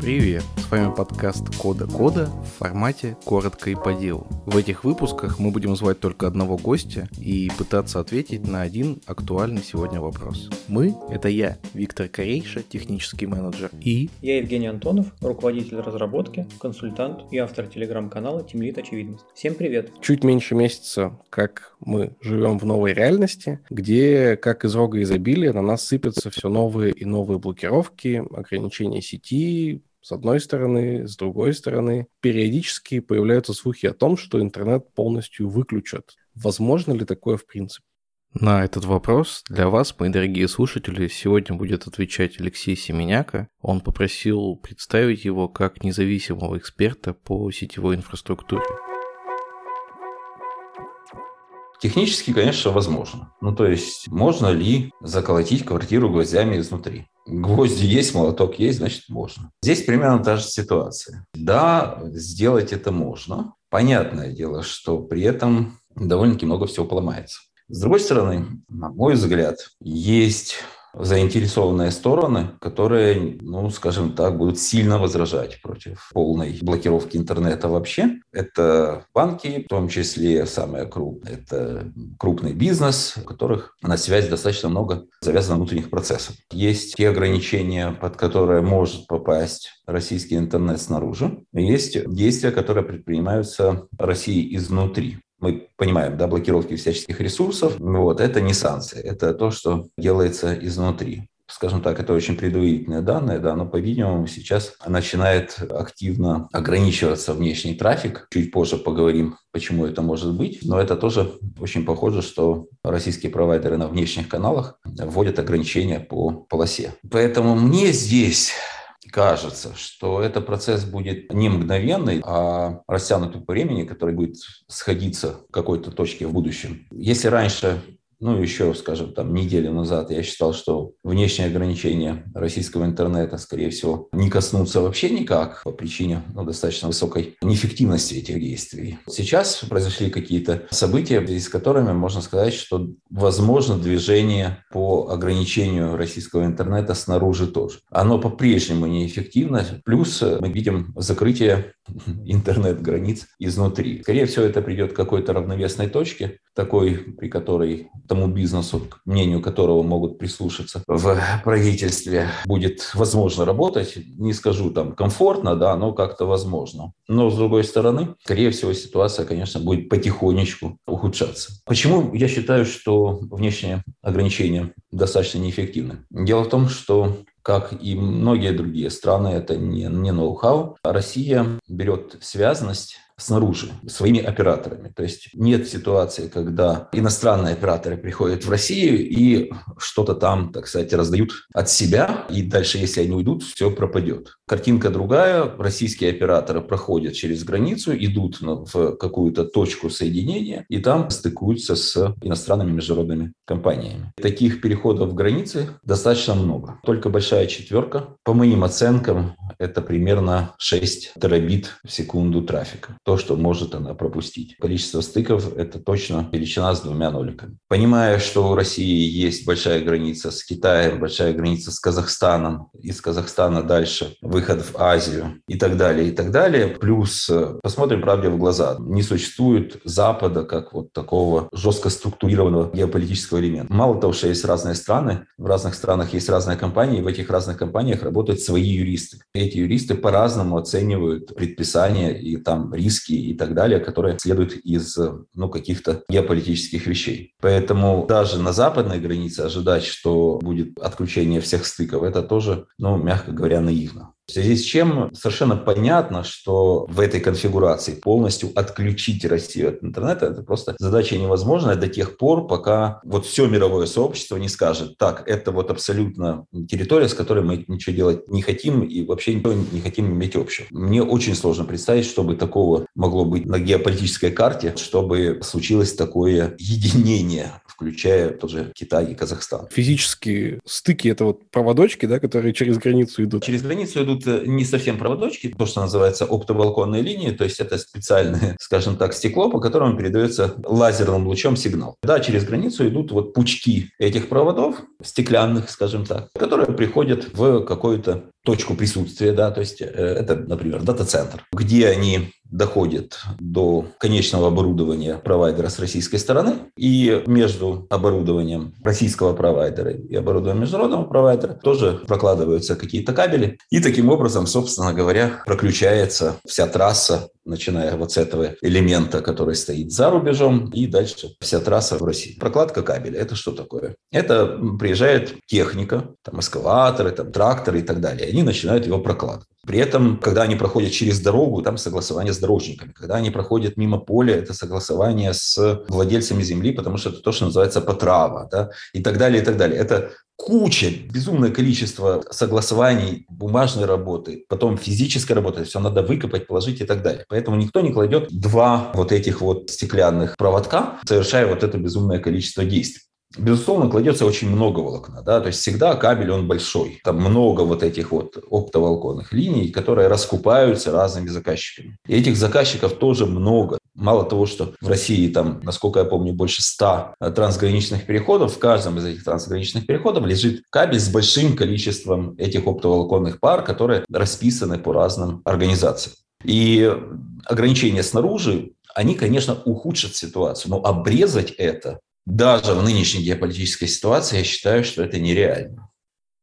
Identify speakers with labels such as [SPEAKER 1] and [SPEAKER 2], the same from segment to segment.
[SPEAKER 1] Привет! С вами подкаст Кода Кода в формате коротко и по делу. В этих выпусках мы будем звать только одного гостя и пытаться ответить на один актуальный сегодня вопрос. Мы — это я, Виктор Корейша, технический менеджер, и...
[SPEAKER 2] Я Евгений Антонов, руководитель разработки, консультант и автор телеграм-канала Тимлит Очевидность. Всем привет!
[SPEAKER 1] Чуть меньше месяца, как мы живем в новой реальности, где, как из рога изобилия, на нас сыпятся все новые и новые блокировки, ограничения сети, с одной стороны, с другой стороны, периодически появляются слухи о том, что интернет полностью выключат. Возможно ли такое в принципе? На этот вопрос для вас, мои дорогие слушатели, сегодня будет отвечать Алексей Семеняка. Он попросил представить его как независимого эксперта по сетевой инфраструктуре.
[SPEAKER 3] Технически, конечно, возможно. Ну, то есть, можно ли заколотить квартиру гвоздями изнутри? Гвозди есть, молоток есть, значит, можно. Здесь примерно та же ситуация. Да, сделать это можно. Понятное дело, что при этом довольно-таки много всего поломается. С другой стороны, на мой взгляд, есть заинтересованные стороны, которые, ну, скажем так, будут сильно возражать против полной блокировки интернета вообще. Это банки, в том числе самые крупные. Это крупный бизнес, у которых на связь достаточно много завязано внутренних процессов. Есть те ограничения, под которые может попасть российский интернет снаружи. есть действия, которые предпринимаются Россией изнутри мы понимаем, да, блокировки всяческих ресурсов, вот, это не санкции, это то, что делается изнутри. Скажем так, это очень предварительные данные, да, но, по-видимому, сейчас начинает активно ограничиваться внешний трафик. Чуть позже поговорим, почему это может быть, но это тоже очень похоже, что российские провайдеры на внешних каналах вводят ограничения по полосе. Поэтому мне здесь кажется, что этот процесс будет не мгновенный, а растянутый по времени, который будет сходиться в какой-то точке в будущем. Если раньше ну, еще, скажем, там, неделю назад я считал, что внешние ограничения российского интернета, скорее всего, не коснутся вообще никак по причине ну, достаточно высокой неэффективности этих действий. Сейчас произошли какие-то события, с которыми можно сказать, что возможно движение по ограничению российского интернета снаружи тоже. Оно по-прежнему неэффективно, плюс мы видим закрытие интернет-границ изнутри. Скорее всего, это придет к какой-то равновесной точке, такой, при которой тому бизнесу, к мнению которого могут прислушаться в правительстве, будет возможно работать. Не скажу там комфортно, да, но как-то возможно. Но с другой стороны, скорее всего, ситуация, конечно, будет потихонечку ухудшаться. Почему я считаю, что внешние ограничения достаточно неэффективны? Дело в том, что как и многие другие страны, это не, не ноу-хау. Россия берет связанность снаружи, своими операторами. То есть нет ситуации, когда иностранные операторы приходят в Россию и что-то там, так сказать, раздают от себя, и дальше, если они уйдут, все пропадет. Картинка другая. Российские операторы проходят через границу, идут в какую-то точку соединения, и там стыкуются с иностранными международными компаниями. Таких переходов границы достаточно много. Только большая четверка. По моим оценкам, это примерно 6 терабит в секунду трафика то, что может она пропустить. Количество стыков – это точно величина с двумя ноликами. Понимая, что у России есть большая граница с Китаем, большая граница с Казахстаном, из Казахстана дальше выход в Азию и так далее, и так далее. Плюс э, посмотрим правде в глаза. Не существует Запада как вот такого жестко структурированного геополитического элемента. Мало того, что есть разные страны, в разных странах есть разные компании, в этих разных компаниях работают свои юристы. Эти юристы по-разному оценивают предписания и там риски риски и так далее, которые следуют из ну, каких-то геополитических вещей. Поэтому даже на западной границе ожидать, что будет отключение всех стыков, это тоже, ну, мягко говоря, наивно. В связи с чем совершенно понятно, что в этой конфигурации полностью отключить Россию от интернета – это просто задача невозможная до тех пор, пока вот все мировое сообщество не скажет, так, это вот абсолютно территория, с которой мы ничего делать не хотим и вообще ничего не хотим иметь общего. Мне очень сложно представить, чтобы такого могло быть на геополитической карте, чтобы случилось такое единение включая тоже Китай и Казахстан.
[SPEAKER 1] Физические стыки – это вот проводочки, да, которые через границу идут?
[SPEAKER 3] Через границу идут э, не совсем проводочки, то, что называется оптоволоконные линии, то есть это специальное, скажем так, стекло, по которому передается лазерным лучом сигнал. Да, через границу идут вот пучки этих проводов, стеклянных, скажем так, которые приходят в какую-то точку присутствия, да, то есть э, это, например, дата-центр, где они доходят до конечного оборудования провайдера с российской стороны, и между оборудованием российского провайдера и оборудованием международного провайдера тоже прокладываются какие-то кабели, и таким образом, собственно говоря, проключается вся трасса начиная вот с этого элемента, который стоит за рубежом, и дальше вся трасса в России. Прокладка кабеля – это что такое? Это приезжает техника, там эскалаторы, там тракторы и так далее. Они начинают его прокладывать. При этом, когда они проходят через дорогу, там согласование с дорожниками. Когда они проходят мимо поля, это согласование с владельцами земли, потому что это то, что называется потрава, да, и так далее, и так далее. Это куча, безумное количество согласований, бумажной работы, потом физической работы, все надо выкопать, положить и так далее. Поэтому никто не кладет два вот этих вот стеклянных проводка, совершая вот это безумное количество действий. Безусловно, кладется очень много волокна, да, то есть всегда кабель, он большой. Там много вот этих вот оптоволоконных линий, которые раскупаются разными заказчиками. И этих заказчиков тоже много. Мало того, что в России там, насколько я помню, больше 100 трансграничных переходов, в каждом из этих трансграничных переходов лежит кабель с большим количеством этих оптоволоконных пар, которые расписаны по разным организациям. И ограничения снаружи, они, конечно, ухудшат ситуацию, но обрезать это даже в нынешней геополитической ситуации, я считаю, что это нереально.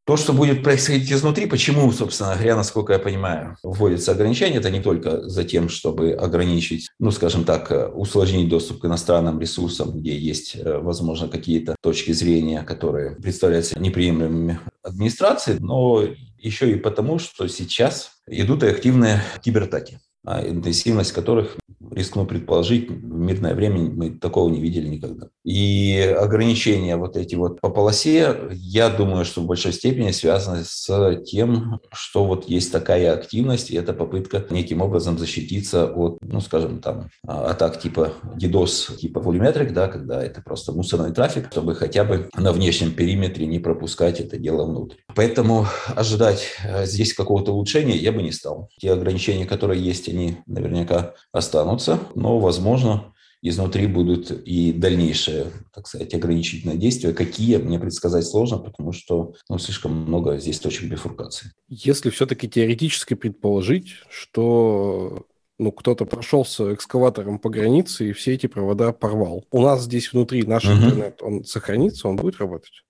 [SPEAKER 3] То, что будет происходить изнутри, почему, собственно говоря, насколько я понимаю, вводятся ограничения, это не только за тем, чтобы ограничить, ну, скажем так, усложнить доступ к иностранным ресурсам, где есть, э, возможно, какие-то точки зрения, которые представляются неприемлемыми администрации, но еще и потому, что сейчас идут активные кибератаки, интенсивность которых рискну предположить, в мирное время мы такого не видели никогда. И ограничения вот эти вот по полосе, я думаю, что в большой степени связаны с тем, что вот есть такая активность, и это попытка неким образом защититься от, ну, скажем, там, атак типа DDoS, типа volumetric, да, когда это просто мусорный трафик, чтобы хотя бы на внешнем периметре не пропускать это дело внутрь. Поэтому ожидать э, здесь какого-то улучшения я бы не стал. Те ограничения, которые есть, они наверняка останутся но, возможно, изнутри будут и дальнейшие, так сказать, ограничительные действия. Какие, мне предсказать сложно, потому что ну, слишком много здесь точек бифуркации.
[SPEAKER 1] Если все-таки теоретически предположить, что ну, кто-то прошелся экскаватором по границе и все эти провода порвал. У нас здесь внутри наш угу. интернет, он сохранится, он будет работать?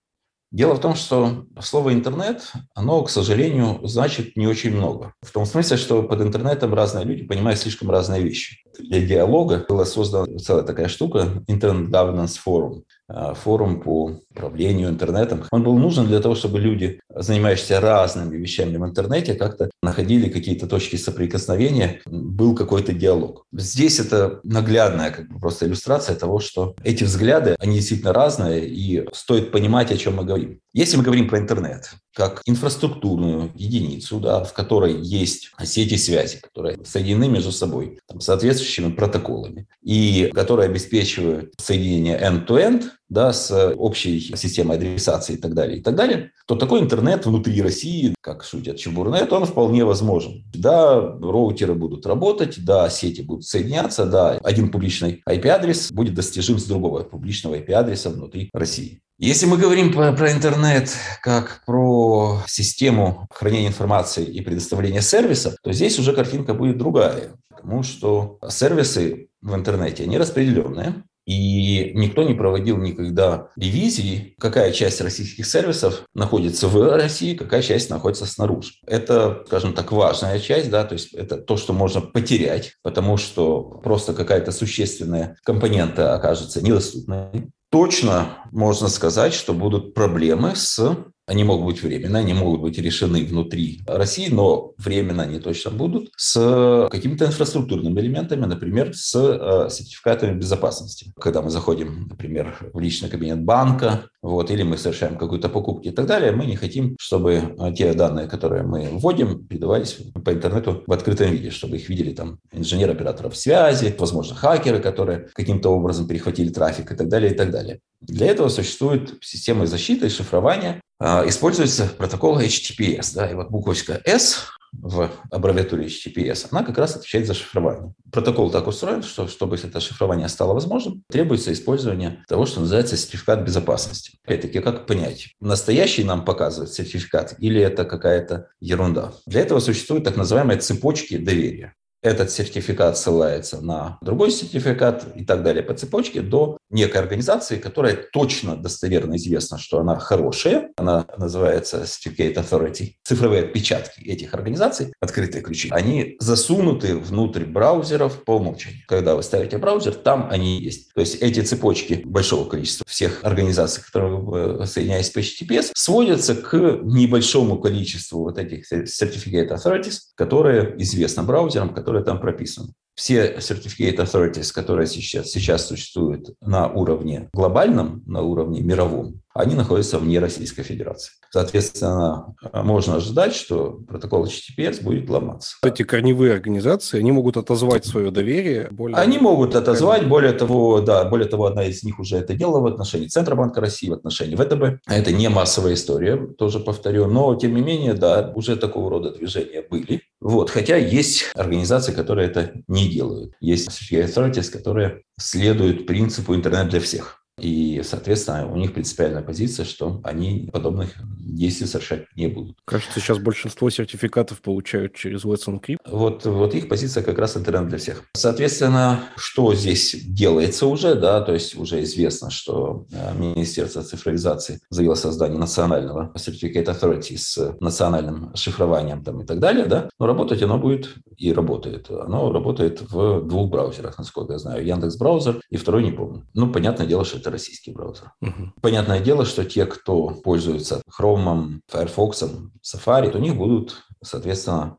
[SPEAKER 3] Дело в том, что слово «интернет», оно, к сожалению, значит не очень много. В том смысле, что под интернетом разные люди понимают слишком разные вещи. Для диалога была создана целая такая штука – Internet Governance Forum. А, форум по управлению интернетом. Он был нужен для того, чтобы люди, занимающиеся разными вещами в интернете, как-то находили какие-то точки соприкосновения, был какой-то диалог. Здесь это наглядная как бы просто иллюстрация того, что эти взгляды, они действительно разные, и стоит понимать, о чем мы говорим. Если мы говорим про интернет, как инфраструктурную единицу, да, в которой есть сети связи, которые соединены между собой там, соответствующими протоколами и которые обеспечивают соединение end-to-end, да, с общей системой адресации и так далее, и так далее, то такой интернет внутри России, как шутят Чебурнет, он вполне возможен. Да, роутеры будут работать, да, сети будут соединяться, да, один публичный IP-адрес будет достижим с другого публичного IP-адреса внутри России. Если мы говорим про, про интернет как про систему хранения информации и предоставления сервиса, то здесь уже картинка будет другая, потому что сервисы в интернете, они распределенные, и никто не проводил никогда ревизии, какая часть российских сервисов находится в России, какая часть находится снаружи. Это, скажем так, важная часть, да, то есть это то, что можно потерять, потому что просто какая-то существенная компонента окажется недоступной точно можно сказать, что будут проблемы с они могут быть временно, они могут быть решены внутри России, но временно они точно будут с какими-то инфраструктурными элементами, например, с э, сертификатами безопасности. Когда мы заходим, например, в личный кабинет банка, вот, или мы совершаем какую-то покупку и так далее, мы не хотим, чтобы э, те данные, которые мы вводим, передавались по интернету в открытом виде, чтобы их видели там инженер операторов связи, возможно, хакеры, которые каким-то образом перехватили трафик и так далее, и так далее. Для этого существует система защиты и шифрования. А, используется протокол HTTPS. Да, и вот буквочка S в аббревиатуре HTTPS, она как раз отвечает за шифрование. Протокол так устроен, что чтобы это шифрование стало возможным, требуется использование того, что называется сертификат безопасности. Опять-таки, как понять, настоящий нам показывает сертификат или это какая-то ерунда? Для этого существуют так называемые цепочки доверия этот сертификат ссылается на другой сертификат и так далее по цепочке до некой организации, которая точно достоверно известна, что она хорошая. Она называется Certificate Authority. Цифровые отпечатки этих организаций, открытые ключи, они засунуты внутрь браузеров по умолчанию. Когда вы ставите браузер, там они есть. То есть эти цепочки большого количества всех организаций, которые вы соединяетесь по HTTPS, сводятся к небольшому количеству вот этих Certificate Authorities, которые известны браузерам, которые которые там прописаны. Все Certificate Authorities, которые сейчас, сейчас существуют на уровне глобальном, на уровне мировом, они находятся вне Российской Федерации. Соответственно, можно ожидать, что протокол HTTPS будет ломаться.
[SPEAKER 1] Эти корневые организации, они могут отозвать свое доверие.
[SPEAKER 3] Более... Они могут отозвать, более того, да, более того, одна из них уже это делала в отношении Центробанка России, в отношении ВТБ. Это не массовая история, тоже повторю, но тем не менее, да, уже такого рода движения были. Вот, хотя есть организации, которые это не делают. Есть authorities, которые следуют принципу интернет для всех. И, соответственно, у них принципиальная позиция, что они подобных действий совершать не будут.
[SPEAKER 1] Кажется, сейчас большинство сертификатов получают через Let's Encrypt.
[SPEAKER 3] Вот, вот их позиция как раз интернет для всех. Соответственно, что здесь делается уже, да, то есть уже известно, что э, Министерство цифровизации заявило создание национального Certificate Authority с национальным шифрованием там и так далее, да, но работать оно будет и работает. Оно работает в двух браузерах, насколько я знаю, Яндекс браузер и второй не помню. Ну, понятное дело, что это российский браузер. Угу. Понятное дело, что те, кто пользуется Chrome, Firefox, Safari, то у них будут, соответственно,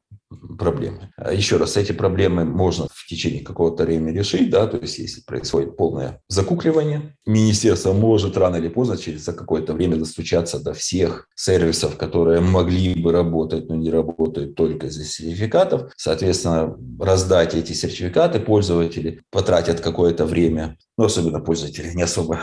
[SPEAKER 3] проблемы. А еще раз, эти проблемы можно в течение какого-то времени решить, да, то есть если происходит полное закукливание, министерство может рано или поздно через какое-то время достучаться до всех сервисов, которые могли бы работать, но не работают только из-за сертификатов. Соответственно, раздать эти сертификаты пользователи потратят какое-то время, но ну, особенно пользователи не особо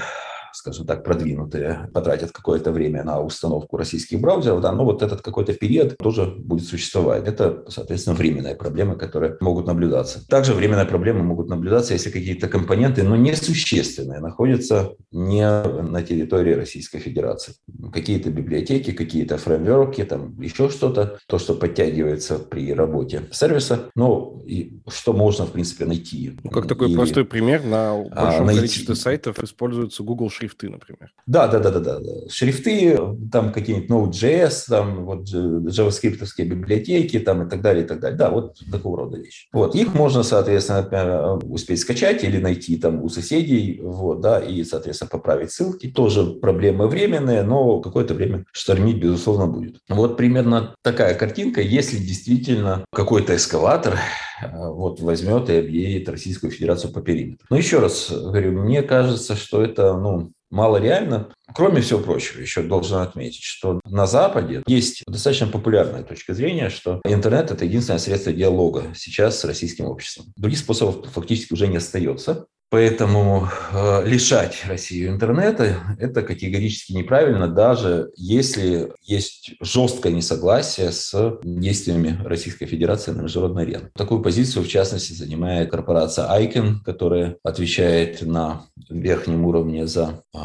[SPEAKER 3] скажем так, продвинутые, потратят какое-то время на установку российских браузеров, да, но вот этот какой-то период тоже будет существовать. Это, соответственно, временные проблемы, которые могут наблюдаться. Также временные проблемы могут наблюдаться, если какие-то компоненты, но несущественные, находятся не на территории Российской Федерации. Какие-то библиотеки, какие-то фреймворки, там еще что-то, то, что подтягивается при работе сервиса, ну, и что можно, в принципе, найти.
[SPEAKER 1] Ну, как такой Или, простой пример, на а, большом а, количестве сайтов используется Google шрифты, например.
[SPEAKER 3] Да, да, да, да, да. Шрифты, там какие-нибудь Node.js, там вот JavaScript библиотеки, там и так далее, и так далее. Да, вот такого рода вещи. Вот, их можно, соответственно, успеть скачать или найти там у соседей, вот, да, и, соответственно, поправить ссылки. Тоже проблемы временные, но какое-то время штормить, безусловно, будет. Вот примерно такая картинка, если действительно какой-то эскалатор вот возьмет и объедет Российскую Федерацию по периметру. Но еще раз говорю, мне кажется, что это, ну, мало реально. Кроме всего прочего, еще должен отметить, что на Западе есть достаточно популярная точка зрения, что интернет – это единственное средство диалога сейчас с российским обществом. Других способов фактически уже не остается. Поэтому э, лишать Россию интернета – это категорически неправильно, даже если есть жесткое несогласие с действиями Российской Федерации на международной арене. Такую позицию, в частности, занимает корпорация Icon, которая отвечает на верхнем уровне за э,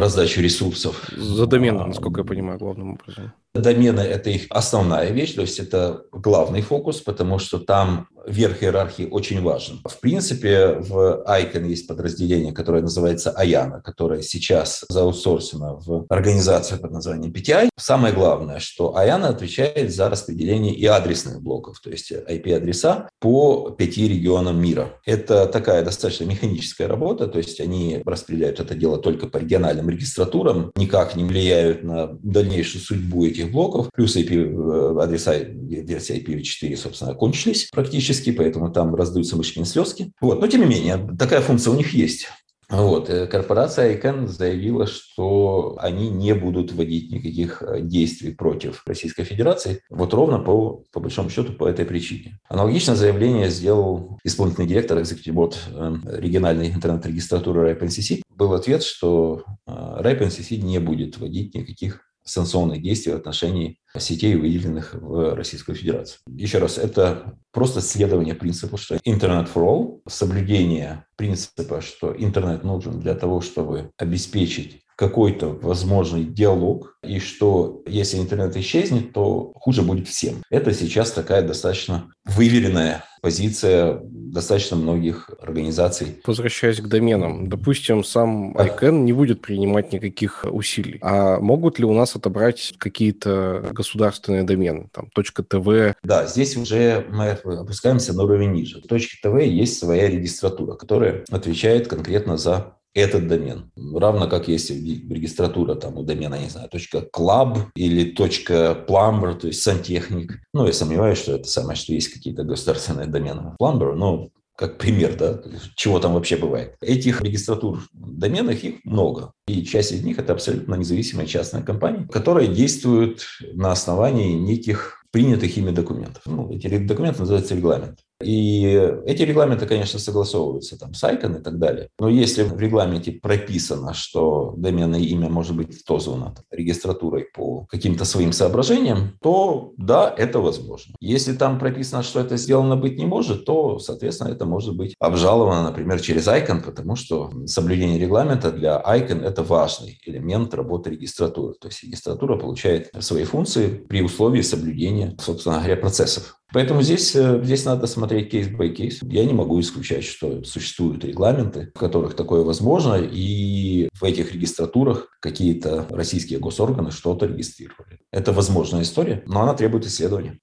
[SPEAKER 3] раздачу ресурсов.
[SPEAKER 1] За домен, насколько я понимаю, главным образом.
[SPEAKER 3] Домены – это их основная вещь, то есть это главный фокус, потому что там верх иерархии очень важен. В принципе, в Icon есть подразделение, которое называется Аяна, которое сейчас заутсорсено в организацию под названием PTI. Самое главное, что Аяна отвечает за распределение и адресных блоков, то есть IP-адреса по пяти регионам мира. Это такая достаточно механическая работа, то есть они распределяют это дело только по региональным регистратурам, никак не влияют на дальнейшую судьбу этих блоков, плюс IP-адреса э, версии IPv4, собственно, кончились практически поэтому там раздаются мышкины слезки. Вот. Но тем не менее, такая функция у них есть. Вот. Э, корпорация ICANN заявила, что они не будут вводить никаких э, действий против Российской Федерации, вот ровно по, по большому счету по этой причине. Аналогичное заявление сделал исполнительный директор Executive Board э, региональной интернет-регистратуры RIPNCC был ответ, что RIPE-NCC не будет вводить никаких санкционных действий в отношении сетей, выделенных в Российскую Федерацию. Еще раз, это просто следование принципу, что интернет for all, соблюдение принципа, что интернет нужен для того, чтобы обеспечить какой-то возможный диалог, и что если интернет исчезнет, то хуже будет всем. Это сейчас такая достаточно выверенная позиция достаточно многих организаций.
[SPEAKER 1] Возвращаясь к доменам, допустим, сам ICANN не будет принимать никаких усилий. А могут ли у нас отобрать какие-то государственные домены, там, .tv?
[SPEAKER 3] Да, здесь уже мы опускаемся на уровень ниже. В .tv есть своя регистратура, которая отвечает конкретно за этот домен. Равно как есть регистратура там у домена, не знаю, .club или .plumber, то есть сантехник. Ну, я сомневаюсь, что это самое, что есть какие-то государственные домены. Plumber, но как пример, да, чего там вообще бывает. Этих регистратур доменных их много. И часть из них это абсолютно независимые частные компании, которые действуют на основании неких принятых ими документов. Ну, эти документы называются регламент. И эти регламенты, конечно, согласовываются там с ICANN и так далее. Но если в регламенте прописано, что доменное имя может быть отозвано регистратурой по каким-то своим соображениям, то да, это возможно. Если там прописано, что это сделано быть не может, то, соответственно, это может быть обжаловано, например, через ICANN, потому что соблюдение регламента для ICANN – это важный элемент работы регистратуры. То есть регистратура получает свои функции при условии соблюдения, собственно говоря, процессов. Поэтому здесь, э, здесь надо смотреть case by case. Я не могу исключать, что существуют регламенты, в которых такое возможно, и в этих регистратурах какие-то российские госорганы что-то регистрировали. Это возможная история, но она требует исследования.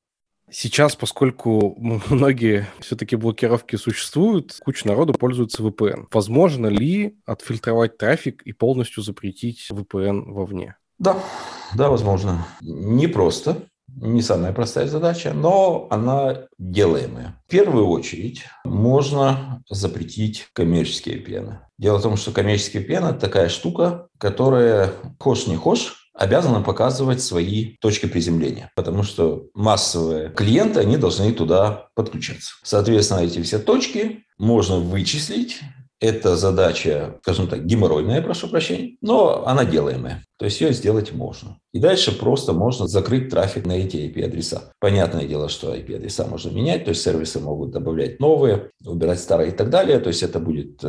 [SPEAKER 1] Сейчас, поскольку многие все-таки блокировки существуют, куча народу пользуется VPN. Возможно ли отфильтровать трафик и полностью запретить VPN вовне?
[SPEAKER 3] Да, да, возможно. Не просто, не самая простая задача, но она делаемая. В первую очередь можно запретить коммерческие пены. Дело в том, что коммерческие пены – такая штука, которая, хошь не хошь, обязана показывать свои точки приземления, потому что массовые клиенты, они должны туда подключаться. Соответственно, эти все точки можно вычислить это задача, скажем так, геморройная, прошу прощения, но она делаемая. То есть ее сделать можно. И дальше просто можно закрыть трафик на эти IP-адреса. Понятное дело, что IP-адреса можно менять, то есть сервисы могут добавлять новые, убирать старые и так далее. То есть это будет э,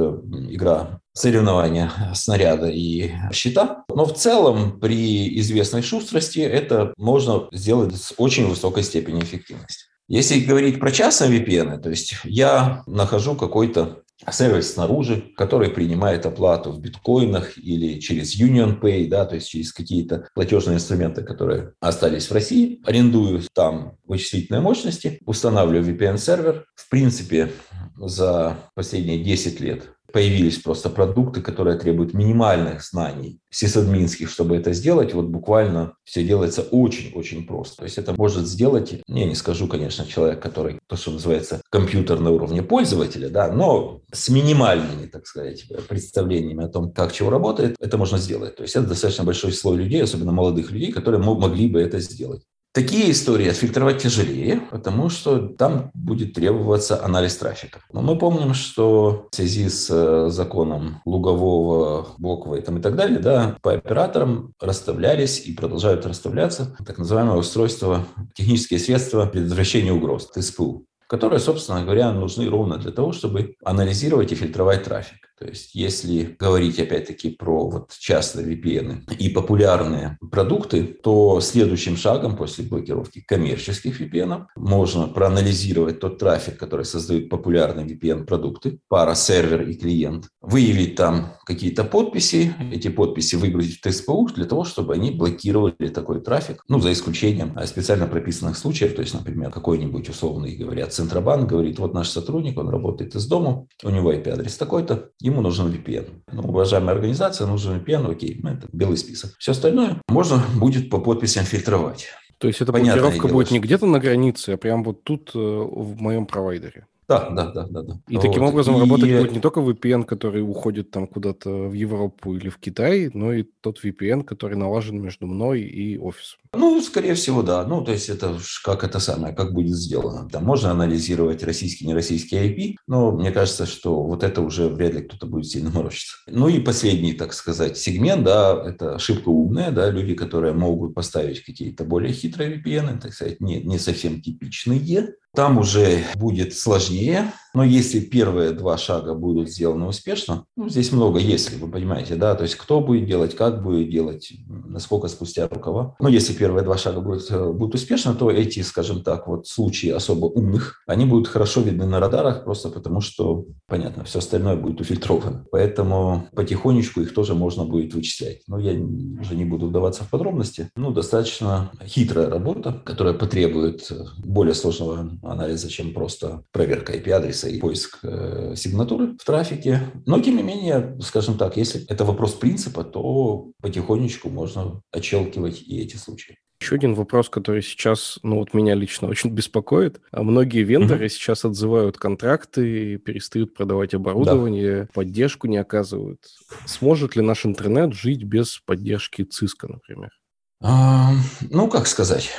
[SPEAKER 3] игра соревнования снаряда и щита. Но в целом при известной шустрости это можно сделать с очень высокой степенью эффективности. Если говорить про частные VPN, то есть я нахожу какой-то сервис снаружи, который принимает оплату в биткоинах или через Union Pay, да, то есть через какие-то платежные инструменты, которые остались в России. Арендую там вычислительные мощности, устанавливаю VPN-сервер. В принципе, за последние 10 лет появились просто продукты, которые требуют минимальных знаний сисадминских, чтобы это сделать. Вот буквально все делается очень-очень просто. То есть это может сделать, я не скажу, конечно, человек, который, то, что называется, компьютер на уровне пользователя, да, но с минимальными, так сказать, представлениями о том, как чего работает, это можно сделать. То есть это достаточно большой слой людей, особенно молодых людей, которые могли бы это сделать. Такие истории отфильтровать тяжелее, потому что там будет требоваться анализ трафика. Но мы помним, что в связи с э, законом лугового, блокового и, там и так далее, да, по операторам расставлялись и продолжают расставляться так называемые устройства, технические средства предотвращения угроз, ТСПУ которые, собственно говоря, нужны ровно для того, чтобы анализировать и фильтровать трафик. То есть, если говорить опять-таки про вот частные VPN и популярные продукты, то следующим шагом после блокировки коммерческих VPN можно проанализировать тот трафик, который создают популярные VPN-продукты, пара сервер и клиент, выявить там какие-то подписи, эти подписи выгрузить в TSPU для того, чтобы они блокировали такой трафик, ну, за исключением специально прописанных случаев, то есть, например, какой-нибудь условный, говорят, Центробанк говорит, вот наш сотрудник, он работает из дома, у него IP-адрес такой-то, ему нужен VPN. Ну, уважаемая организация, нужен VPN, окей, ну, это белый список. Все остальное можно будет по подписям фильтровать.
[SPEAKER 1] То есть эта Понятное блокировка дело, будет не где-то на границе, а прямо вот тут э, в моем провайдере.
[SPEAKER 3] Да, да, да, да. да.
[SPEAKER 1] И вот. таким образом и... работать будет не только VPN, который уходит там куда-то в Европу или в Китай, но и тот VPN, который налажен между мной и офисом.
[SPEAKER 3] Ну, скорее всего, да. Ну, то есть это как это самое, как будет сделано. Там можно анализировать российский, нероссийский IP, но мне кажется, что вот это уже вряд ли кто-то будет сильно морочиться. Ну и последний, так сказать, сегмент, да, это ошибка умная, да, люди, которые могут поставить какие-то более хитрые VPN, так сказать, не, не совсем типичные, там уже будет сложнее, но если первые два шага будут сделаны успешно, ну, здесь много если, вы понимаете, да, то есть кто будет делать, как будет делать, насколько спустя рукава. Но если первые два шага будут, э, будут успешны, то эти, скажем так, вот случаи особо умных, они будут хорошо видны на радарах, просто потому что, понятно, все остальное будет уфильтровано. Поэтому потихонечку их тоже можно будет вычислять. Но я уже не буду вдаваться в подробности. Ну, достаточно хитрая работа, которая потребует более сложного анализа, чем просто проверка IP-адреса и поиск э, сигнатуры в трафике. Но, тем не менее, скажем так, если это вопрос принципа, то потихонечку можно отщелкивать и эти случаи.
[SPEAKER 1] Еще один вопрос, который сейчас, ну вот меня лично очень беспокоит. А многие вендоры mm-hmm. сейчас отзывают контракты, перестают продавать оборудование, да. поддержку не оказывают. Сможет ли наш интернет жить без поддержки ЦИСКа, например?
[SPEAKER 3] А, ну, как сказать.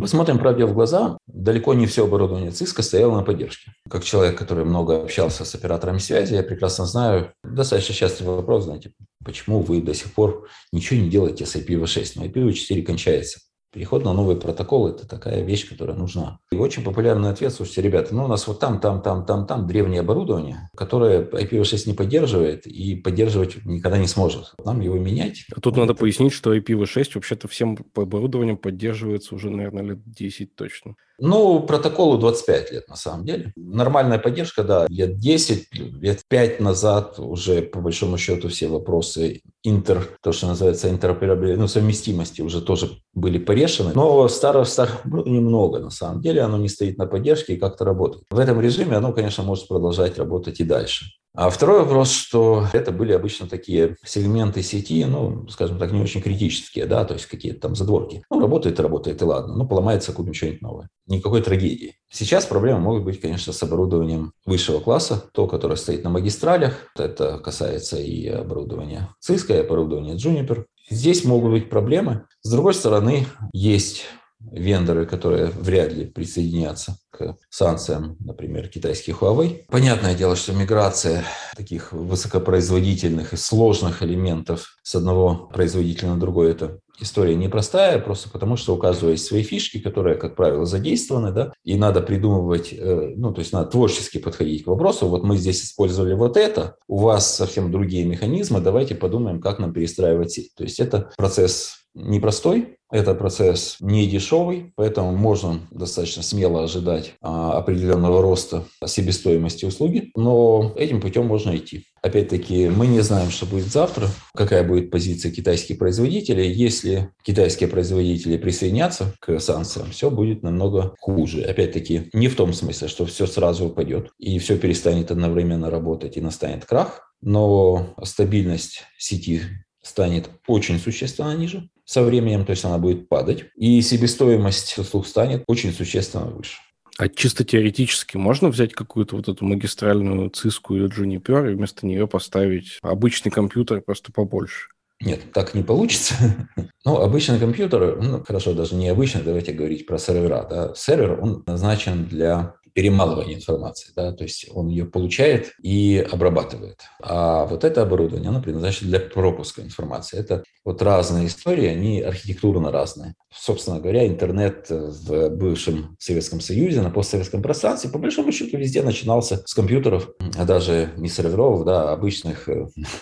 [SPEAKER 3] Посмотрим правде в глаза. Далеко не все оборудование ЦИСКа стояло на поддержке. Как человек, который много общался с операторами связи, я прекрасно знаю, достаточно частый вопрос, знаете, почему вы до сих пор ничего не делаете с IPv6? Но IPv4 кончается. Переход на новый протокол – это такая вещь, которая нужна. И очень популярный ответ, слушайте, ребята, ну у нас вот там, там, там, там, там древнее оборудование, которое IPv6 не поддерживает и поддерживать никогда не сможет. Нам его менять.
[SPEAKER 1] А тут надо пояснить, что IPv6 вообще-то всем оборудованием поддерживается уже, наверное, лет 10 точно.
[SPEAKER 3] Ну, протоколу 25 лет на самом деле. Нормальная поддержка, да, лет 10, лет 5 назад уже по большому счету все вопросы интер, то, что называется интероперабилити, ну, совместимости уже тоже были порешены. Но старого, старого немного на самом деле, оно не стоит на поддержке и как-то работает. В этом режиме оно, конечно, может продолжать работать и дальше. А второй вопрос, что это были обычно такие сегменты сети, ну, скажем так, не очень критические, да, то есть какие-то там задворки. Ну, работает, работает, и ладно. Ну, поломается, купим что-нибудь новое. Никакой трагедии. Сейчас проблемы могут быть, конечно, с оборудованием высшего класса, то, которое стоит на магистралях. Это касается и оборудования Cisco, и оборудования Juniper. Здесь могут быть проблемы. С другой стороны, есть вендоры, которые вряд ли присоединятся к санкциям, например, китайский Huawei. Понятное дело, что миграция таких высокопроизводительных и сложных элементов с одного производителя на другой – это история непростая, просто потому что у каждого есть свои фишки, которые, как правило, задействованы, да, и надо придумывать, э, ну, то есть надо творчески подходить к вопросу. Вот мы здесь использовали вот это, у вас совсем другие механизмы, давайте подумаем, как нам перестраивать сеть. То есть это процесс непростой, это процесс не дешевый, поэтому можно достаточно смело ожидать а, определенного роста себестоимости услуги, но этим путем можно идти. Опять-таки, мы не знаем, что будет завтра, какая будет позиция китайских производителей. Если китайские производители присоединятся к санкциям, все будет намного хуже. Опять-таки, не в том смысле, что все сразу упадет и все перестанет одновременно работать и настанет крах, но стабильность сети станет очень существенно ниже со временем, то есть она будет падать, и себестоимость услуг станет очень существенно выше.
[SPEAKER 1] А чисто теоретически можно взять какую-то вот эту магистральную циску или Juniper и вместо нее поставить обычный компьютер просто побольше?
[SPEAKER 3] Нет, так не получится. Ну, обычный компьютер, ну, хорошо, даже не обычный, давайте говорить про сервера. Да. Сервер, он назначен для перемалывания информации, да, то есть он ее получает и обрабатывает. А вот это оборудование, оно предназначено для пропуска информации. Это вот разные истории, они архитектурно разные. Собственно говоря, интернет в бывшем Советском Союзе, на постсоветском пространстве, по большому счету, везде начинался с компьютеров, а даже не серверов, да, а обычных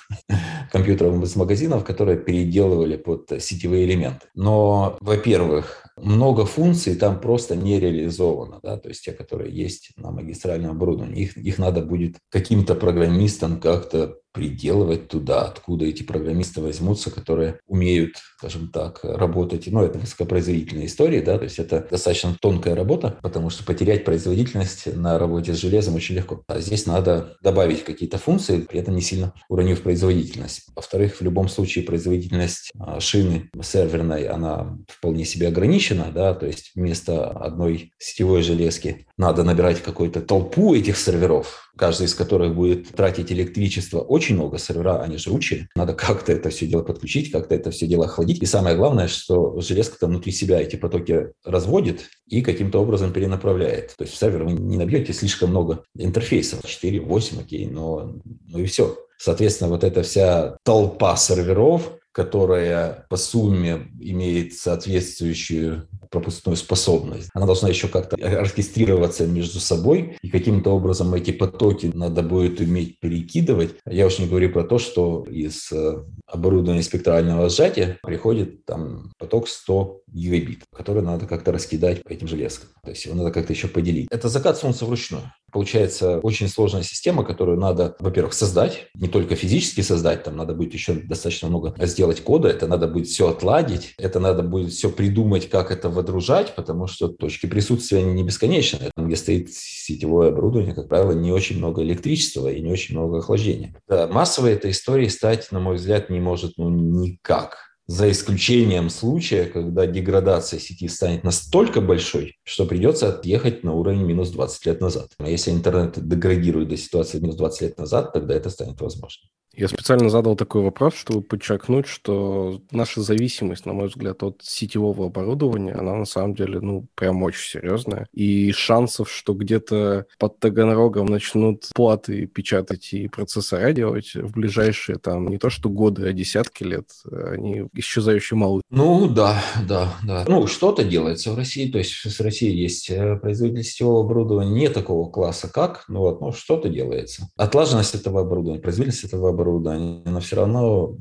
[SPEAKER 3] компьютеров из магазинов, которые переделывали под сетевые элементы. Но, во-первых, много функций там просто не реализовано, да, то есть те, которые есть на магистральном оборудовании, их, их надо будет каким-то программистам как-то приделывать туда, откуда эти программисты возьмутся, которые умеют, скажем так, работать. Ну, это высокопроизводительная история, да, то есть это достаточно тонкая работа, потому что потерять производительность на работе с железом очень легко. А здесь надо добавить какие-то функции, при этом не сильно уронив производительность. Во-вторых, в любом случае производительность а, шины серверной, она вполне себе ограничена, да, то есть вместо одной сетевой железки надо набирать какую-то толпу этих серверов, каждый из которых будет тратить электричество очень много, сервера, они жручие, надо как-то это все дело подключить, как-то это все дело охладить. И самое главное, что железка там внутри себя эти потоки разводит и каким-то образом перенаправляет. То есть в сервер вы не набьете слишком много интерфейсов, 4, 8, окей, но ну и все. Соответственно, вот эта вся толпа серверов, которая по сумме имеет соответствующую пропускную способность. Она должна еще как-то оркестрироваться между собой, и каким-то образом эти потоки надо будет уметь перекидывать. Я уж не говорю про то, что из э, оборудования спектрального сжатия приходит там поток 100 гигабит, который надо как-то раскидать по этим железкам. То есть его надо как-то еще поделить. Это закат солнца вручную. Получается очень сложная система, которую надо, во-первых, создать, не только физически создать, там надо будет еще достаточно много сделать кода, это надо будет все отладить, это надо будет все придумать, как это водружать, потому что точки присутствия они не бесконечны. Там, где стоит сетевое оборудование, как правило, не очень много электричества и не очень много охлаждения. Да, массовой этой истории стать, на мой взгляд, не может ну никак за исключением случая, когда деградация сети станет настолько большой, что придется отъехать на уровень минус 20 лет назад. А если интернет деградирует до ситуации минус 20 лет назад, тогда это станет возможным.
[SPEAKER 1] Я специально задал такой вопрос, чтобы подчеркнуть, что наша зависимость, на мой взгляд, от сетевого оборудования, она на самом деле, ну, прям очень серьезная. И шансов, что где-то под Таганрогом начнут платы печатать и процессора делать в ближайшие, там, не то что годы, а десятки лет, они исчезающие мало.
[SPEAKER 3] Ну, да, да, да. Ну, что-то делается в России, то есть с Россией есть э, производитель сетевого оборудования не такого класса, как, ну вот, ну, что-то делается. Отлаженность этого оборудования, производительность этого оборудования оборудование, но все равно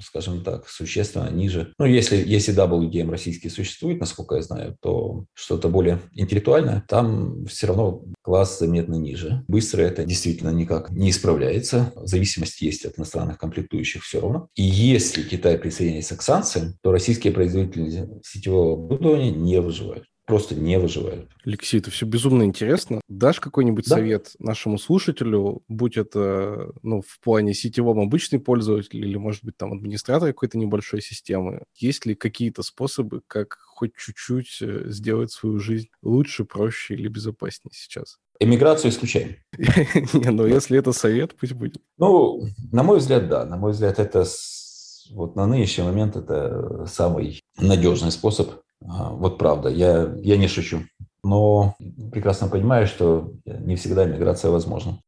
[SPEAKER 3] скажем так, существенно ниже. Ну, если, если WDM российский существует, насколько я знаю, то что-то более интеллектуальное, там все равно класс заметно ниже. Быстро это действительно никак не исправляется. Зависимость есть от иностранных комплектующих все равно. И если Китай присоединяется к санкциям, то российские производители сетевого оборудования не выживают просто не выживают.
[SPEAKER 1] Алексей, это все безумно интересно. Дашь какой-нибудь да. совет нашему слушателю, будь это ну, в плане сетевом обычный пользователь или, может быть, там администратор какой-то небольшой системы? Есть ли какие-то способы, как хоть чуть-чуть э, сделать свою жизнь лучше, проще или безопаснее сейчас?
[SPEAKER 3] Эмиграцию исключаем.
[SPEAKER 1] Не, ну если это совет, пусть будет.
[SPEAKER 3] Ну, на мой взгляд, да. На мой взгляд, это вот на нынешний момент это самый надежный способ вот правда, я, я не шучу. Но прекрасно понимаю, что не всегда миграция возможна.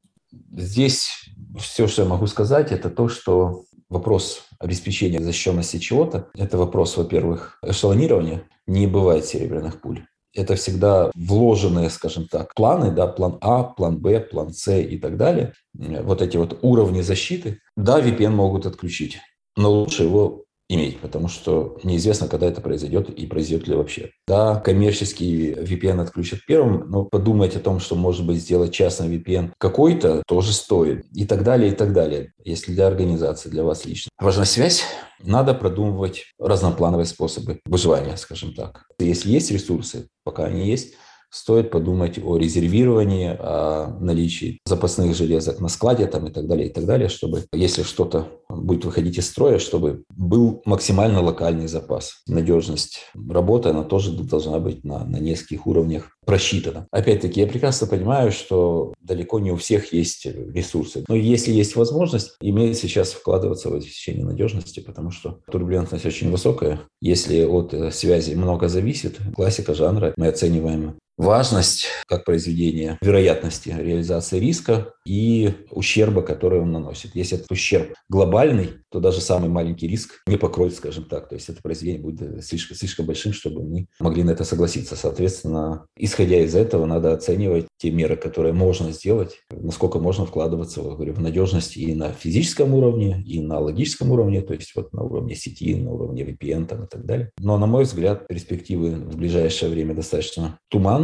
[SPEAKER 3] Здесь все, что я могу сказать, это то, что вопрос обеспечения защищенности чего-то – это вопрос, во-первых, эшелонирования. Не бывает серебряных пуль. Это всегда вложенные, скажем так, планы, да, план А, план Б, план С и так далее. Вот эти вот уровни защиты. Да, VPN могут отключить, но лучше его иметь, потому что неизвестно, когда это произойдет и произойдет ли вообще. Да, коммерческий VPN отключат первым, но подумать о том, что может быть сделать частный VPN какой-то, тоже стоит. И так далее, и так далее. Если для организации, для вас лично. Важна связь. Надо продумывать разноплановые способы выживания, скажем так. Если есть ресурсы, пока они есть, стоит подумать о резервировании, о наличии запасных железок на складе там, и так далее, и так далее, чтобы, если что-то будет выходить из строя, чтобы был максимально локальный запас. Надежность работы, она тоже должна быть на, на нескольких уровнях просчитана. Опять-таки, я прекрасно понимаю, что далеко не у всех есть ресурсы. Но если есть возможность, имеет сейчас вкладываться в обеспечение надежности, потому что турбулентность очень высокая. Если от э, связи много зависит, классика жанра, мы оцениваем важность как произведения, вероятности реализации риска и ущерба, который он наносит. Если этот ущерб глобальный, то даже самый маленький риск не покроет, скажем так. То есть это произведение будет слишком, слишком большим, чтобы мы могли на это согласиться. Соответственно, исходя из этого, надо оценивать те меры, которые можно сделать, насколько можно вкладываться говорю, в надежность и на физическом уровне, и на логическом уровне, то есть вот на уровне сети, на уровне VPN там, и так далее. Но, на мой взгляд, перспективы в ближайшее время достаточно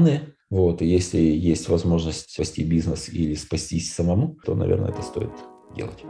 [SPEAKER 3] туманные, вот, и если есть возможность спасти бизнес или спастись самому, то, наверное, это стоит делать.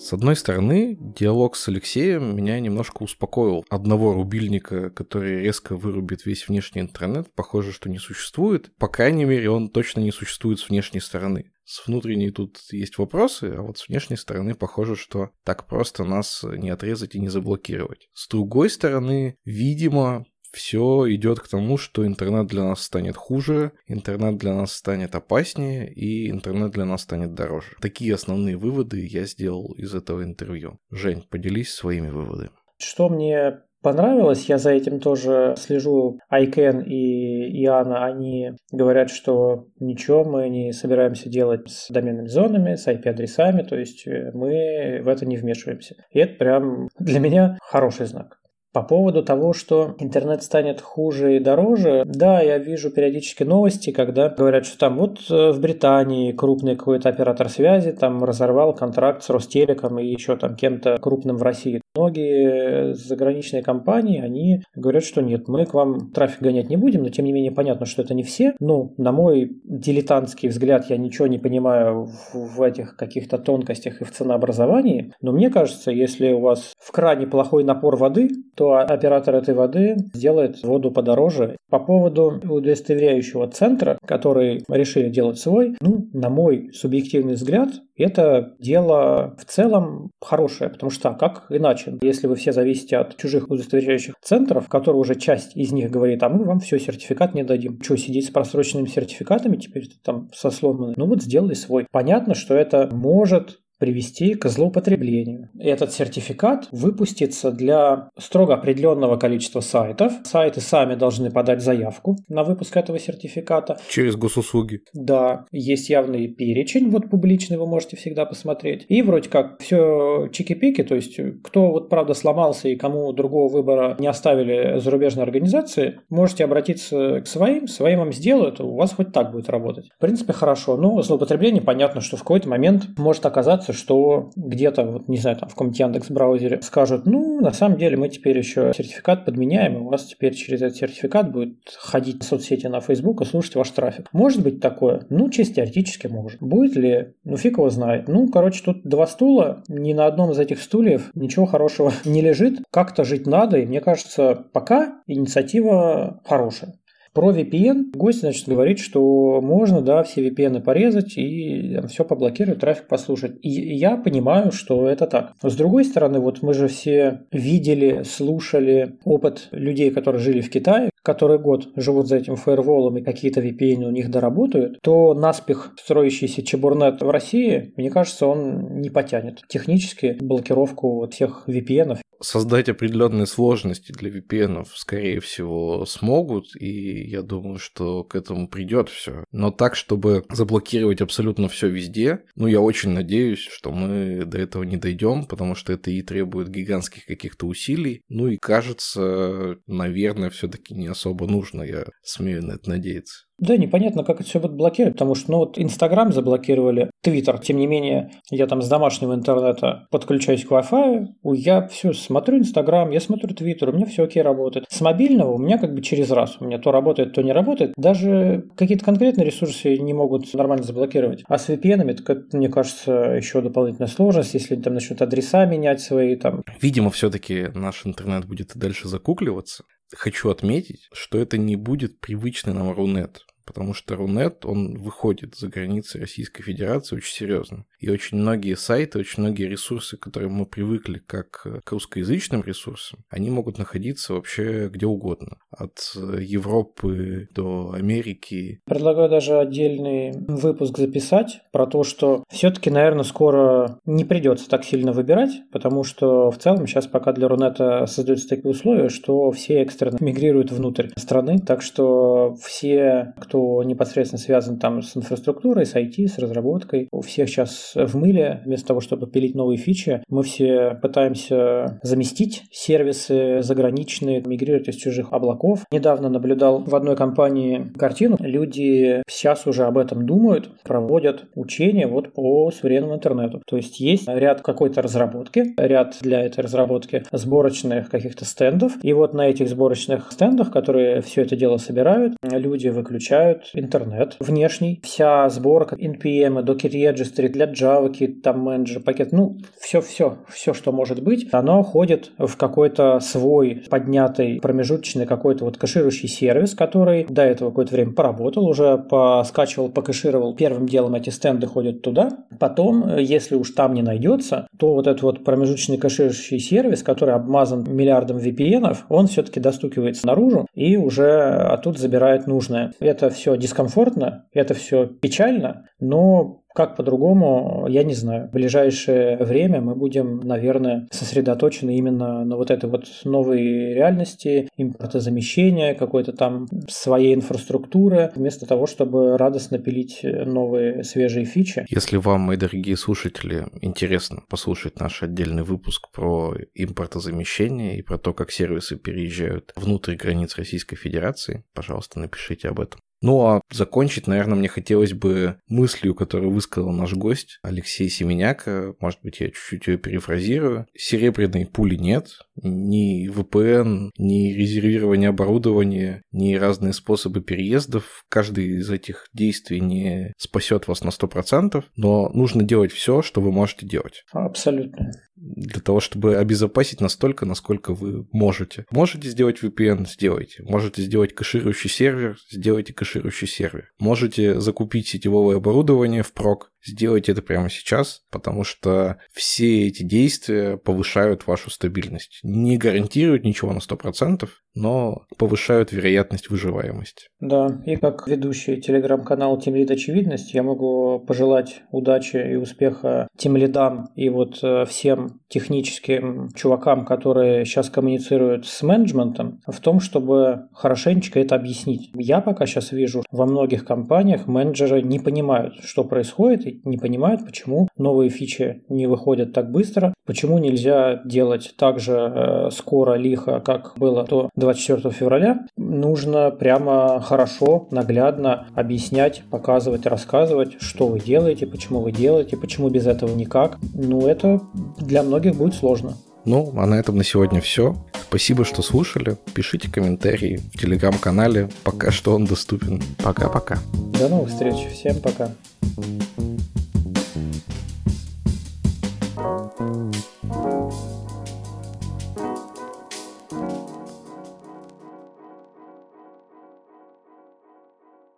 [SPEAKER 1] С одной стороны, диалог с Алексеем меня немножко успокоил. Одного рубильника, который резко вырубит весь внешний интернет, похоже, что не существует. По крайней мере, он точно не существует с внешней стороны. С внутренней тут есть вопросы, а вот с внешней стороны похоже, что так просто нас не отрезать и не заблокировать. С другой стороны, видимо, все идет к тому, что интернет для нас станет хуже, интернет для нас станет опаснее и интернет для нас станет дороже. Такие основные выводы я сделал из этого интервью. Жень, поделись своими выводами.
[SPEAKER 2] Что мне понравилось, я за этим тоже слежу. Айкен и Иоанна, они говорят, что ничего мы не собираемся делать с доменными зонами, с IP-адресами, то есть э, мы в это не вмешиваемся. И это прям для меня хороший знак. По поводу того, что интернет станет хуже и дороже, да, я вижу периодически новости, когда говорят, что там вот э, в Британии крупный какой-то оператор связи там разорвал контракт с Ростелеком и еще там кем-то крупным в России. Многие заграничные компании, они говорят, что нет, мы к вам трафик гонять не будем, но тем не менее понятно, что это не все. Ну, на мой дилетантский взгляд, я ничего не понимаю в, в этих каких-то тонкостях и в ценообразовании, но мне кажется, если у вас в кране плохой напор воды, то оператор этой воды сделает воду подороже. По поводу удостоверяющего центра, который решили делать свой, ну, на мой субъективный взгляд, это дело в целом хорошее, потому что как иначе, если вы все зависите от чужих удостоверяющих центров, которые уже часть из них говорит, а мы вам все, сертификат не дадим. Что, сидеть с просроченными сертификатами теперь там со сломанными? Ну вот сделай свой. Понятно, что это может привести к злоупотреблению. Этот сертификат выпустится для строго определенного количества сайтов. Сайты сами должны подать заявку на выпуск этого сертификата.
[SPEAKER 1] Через госуслуги.
[SPEAKER 2] Да, есть явный перечень, вот публичный вы можете всегда посмотреть. И вроде как все чики-пики, то есть кто вот правда сломался и кому другого выбора не оставили зарубежные организации, можете обратиться к своим, своим вам сделают, у вас хоть так будет работать. В принципе, хорошо. Но злоупотребление понятно, что в какой-то момент может оказаться, кажется, что где-то, вот, не знаю, там в каком-нибудь Яндекс браузере скажут, ну, на самом деле мы теперь еще сертификат подменяем, и у вас теперь через этот сертификат будет ходить в соцсети на Facebook и слушать ваш трафик. Может быть такое? Ну, чисто теоретически может. Будет ли? Ну, фиг его знает. Ну, короче, тут два стула, ни на одном из этих стульев ничего хорошего не лежит. Как-то жить надо, и мне кажется, пока инициатива хорошая. Про VPN гость, значит, говорит, что можно, да, все VPN порезать и там, все поблокировать, трафик послушать. И я понимаю, что это так. С другой стороны, вот мы же все видели, слушали опыт людей, которые жили в Китае, которые год живут за этим фаерволом и какие-то VPN у них доработают, то наспех строящийся чебурнет в России, мне кажется, он не потянет технически блокировку всех VPN.
[SPEAKER 1] Создать определенные сложности для VPN, скорее всего, смогут, и я думаю, что к этому придет все. Но так, чтобы заблокировать абсолютно все везде, ну, я очень надеюсь, что мы до этого не дойдем, потому что это и требует гигантских каких-то усилий. Ну и кажется, наверное, все-таки не особо нужно, я смею на это надеяться.
[SPEAKER 2] Да, непонятно, как это все будет блокировать, потому что, ну вот, Инстаграм заблокировали, Твиттер, тем не менее, я там с домашнего интернета подключаюсь к Wi-Fi, я все смотрю Инстаграм, я смотрю Твиттер, у меня все окей работает. С мобильного у меня как бы через раз, у меня то работает, то не работает. Даже какие-то конкретные ресурсы не могут нормально заблокировать. А с VPN, это, мне кажется, еще дополнительная сложность, если они там начнут адреса менять свои там.
[SPEAKER 1] Видимо, все-таки наш интернет будет и дальше закукливаться. Хочу отметить, что это не будет привычный нам Рунет потому что Рунет, он выходит за границы Российской Федерации очень серьезно. И очень многие сайты, очень многие ресурсы, к которым мы привыкли как к русскоязычным ресурсам, они могут находиться вообще где угодно. От Европы до Америки.
[SPEAKER 2] Предлагаю даже отдельный выпуск записать про то, что все-таки, наверное, скоро не придется так сильно выбирать, потому что в целом сейчас пока для Рунета создаются такие условия, что все экстренно мигрируют внутрь страны, так что все, кто непосредственно связан там с инфраструктурой, с IT, с разработкой, у всех сейчас в мыле, вместо того, чтобы пилить новые фичи, мы все пытаемся заместить сервисы заграничные, мигрировать из чужих облаков. Недавно наблюдал в одной компании картину. Люди сейчас уже об этом думают, проводят учения вот по современному интернету. То есть есть ряд какой-то разработки, ряд для этой разработки сборочных каких-то стендов. И вот на этих сборочных стендах, которые все это дело собирают, люди выключают подключают интернет внешний. Вся сборка NPM, Docker Registry для Java, там менеджер, пакет, ну, все-все, все, что может быть, оно ходит в какой-то свой поднятый промежуточный какой-то вот кэширующий сервис, который до этого какое-то время поработал, уже поскачивал, покэшировал. Первым делом эти стенды ходят туда. Потом, если уж там не найдется, то вот этот вот промежуточный кэширующий сервис, который обмазан миллиардом VPN, он все-таки достукивается наружу и уже оттуда забирает нужное. Это все дискомфортно, это все печально, но как по-другому, я не знаю. В ближайшее время мы будем, наверное, сосредоточены именно на вот этой вот новой реальности, импортозамещения, какой-то там своей инфраструктуры, вместо того, чтобы радостно пилить новые свежие фичи.
[SPEAKER 1] Если вам, мои дорогие слушатели, интересно послушать наш отдельный выпуск про импортозамещение и про то, как сервисы переезжают внутрь границ Российской Федерации, пожалуйста, напишите об этом. Ну а закончить, наверное, мне хотелось бы мыслью, которую высказал наш гость Алексей Семеняка. Может быть, я чуть-чуть ее перефразирую. Серебряной пули нет. Ни VPN, ни резервирование оборудования, ни разные способы переездов. Каждый из этих действий не спасет вас на 100%, но нужно делать все, что вы можете делать.
[SPEAKER 2] Абсолютно
[SPEAKER 1] для того, чтобы обезопасить настолько, насколько вы можете. Можете сделать VPN, сделайте. Можете сделать кэширующий сервер, сделайте кэширующий сервер. Можете закупить сетевое оборудование в прок, сделайте это прямо сейчас, потому что все эти действия повышают вашу стабильность. Не гарантируют ничего на 100%, но повышают вероятность выживаемости.
[SPEAKER 2] Да, и как ведущий телеграм-канал Team Очевидность, я могу пожелать удачи и успеха Team Leadам и вот э, всем техническим чувакам, которые сейчас коммуницируют с менеджментом, в том, чтобы хорошенечко это объяснить. Я пока сейчас вижу, во многих компаниях менеджеры не понимают, что происходит, не понимают, почему новые фичи не выходят так быстро, почему нельзя делать так же э, скоро, лихо, как было до 24 февраля, нужно прямо хорошо, наглядно объяснять, показывать, рассказывать, что вы делаете, почему вы делаете, почему без этого никак. Ну, это для многих будет сложно.
[SPEAKER 1] Ну, а на этом на сегодня все. Спасибо, что слушали. Пишите комментарии в телеграм-канале, пока что он доступен. Пока-пока.
[SPEAKER 2] До новых встреч. Всем пока.